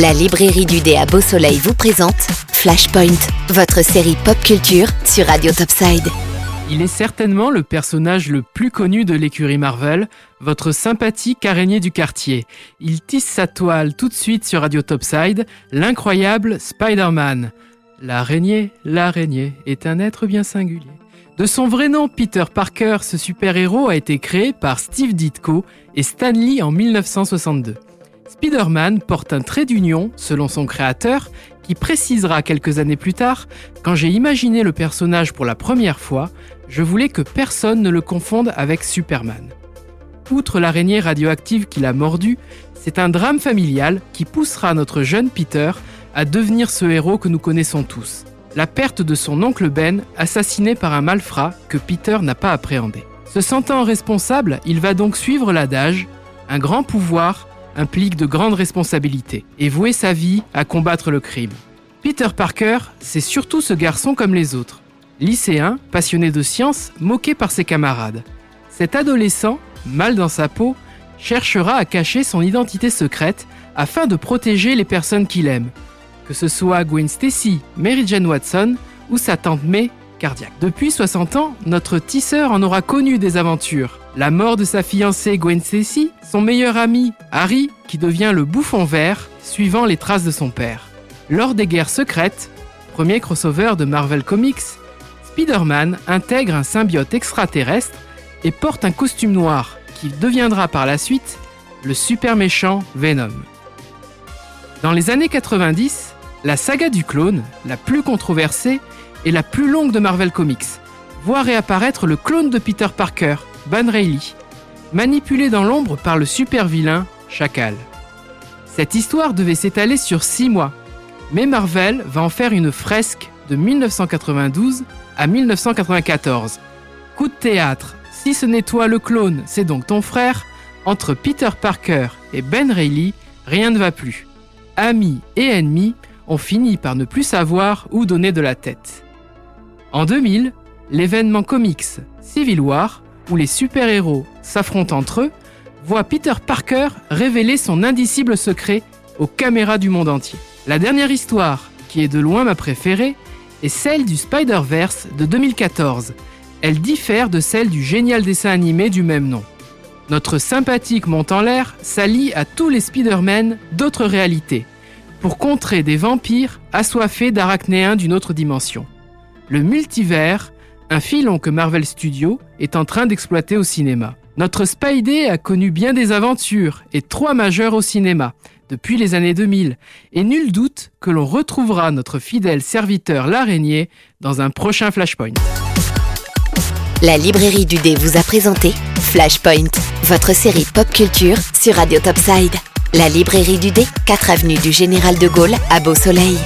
La librairie du dé à Beau Soleil vous présente Flashpoint, votre série pop culture sur Radio Topside. Il est certainement le personnage le plus connu de l'écurie Marvel, votre sympathique araignée du quartier. Il tisse sa toile tout de suite sur Radio Topside, l'incroyable Spider-Man. L'araignée, l'araignée, est un être bien singulier. De son vrai nom, Peter Parker, ce super-héros a été créé par Steve Ditko et Stan Lee en 1962. Spider-Man porte un trait d'union, selon son créateur, qui précisera quelques années plus tard Quand j'ai imaginé le personnage pour la première fois, je voulais que personne ne le confonde avec Superman. Outre l'araignée radioactive qui l'a mordu, c'est un drame familial qui poussera notre jeune Peter à devenir ce héros que nous connaissons tous. La perte de son oncle Ben, assassiné par un malfrat que Peter n'a pas appréhendé. Se sentant responsable, il va donc suivre l'adage Un grand pouvoir implique de grandes responsabilités et vouer sa vie à combattre le crime. Peter Parker, c'est surtout ce garçon comme les autres. Lycéen, passionné de science, moqué par ses camarades. Cet adolescent, mal dans sa peau, cherchera à cacher son identité secrète afin de protéger les personnes qu'il aime, que ce soit Gwen Stacy, Mary Jane Watson ou sa tante May, cardiaque. Depuis 60 ans, notre tisseur en aura connu des aventures. La mort de sa fiancée Gwen Stacy, son meilleur ami Harry, qui devient le bouffon vert, suivant les traces de son père. Lors des guerres secrètes, premier crossover de Marvel Comics, Spider-Man intègre un symbiote extraterrestre et porte un costume noir qui deviendra par la suite le super méchant Venom. Dans les années 90, la saga du clone, la plus controversée et la plus longue de Marvel Comics, voit réapparaître le clone de Peter Parker, Ban Reilly, manipulé dans l'ombre par le super vilain Chacal. Cette histoire devait s'étaler sur six mois, mais Marvel va en faire une fresque de 1992 à 1994. Coup de théâtre, si ce n'est toi le clone, c'est donc ton frère, entre Peter Parker et Ben Reilly, rien ne va plus. Amis et ennemis ont fini par ne plus savoir où donner de la tête. En 2000, l'événement comics Civil War où les super-héros s'affrontent entre eux, voit Peter Parker révéler son indicible secret aux caméras du monde entier. La dernière histoire, qui est de loin ma préférée, est celle du Spider-Verse de 2014. Elle diffère de celle du génial dessin animé du même nom. Notre sympathique monte en l'air s'allie à tous les Spider-Man d'autres réalités, pour contrer des vampires assoiffés d'arachnéens d'une autre dimension. Le multivers un filon que Marvel Studios est en train d'exploiter au cinéma. Notre Spidey a connu bien des aventures et trois majeurs au cinéma depuis les années 2000 et nul doute que l'on retrouvera notre fidèle serviteur l'araignée dans un prochain Flashpoint. La librairie du dé vous a présenté Flashpoint, votre série pop culture sur Radio Topside. La librairie du dé, 4 avenue du Général de Gaulle à Beau Soleil.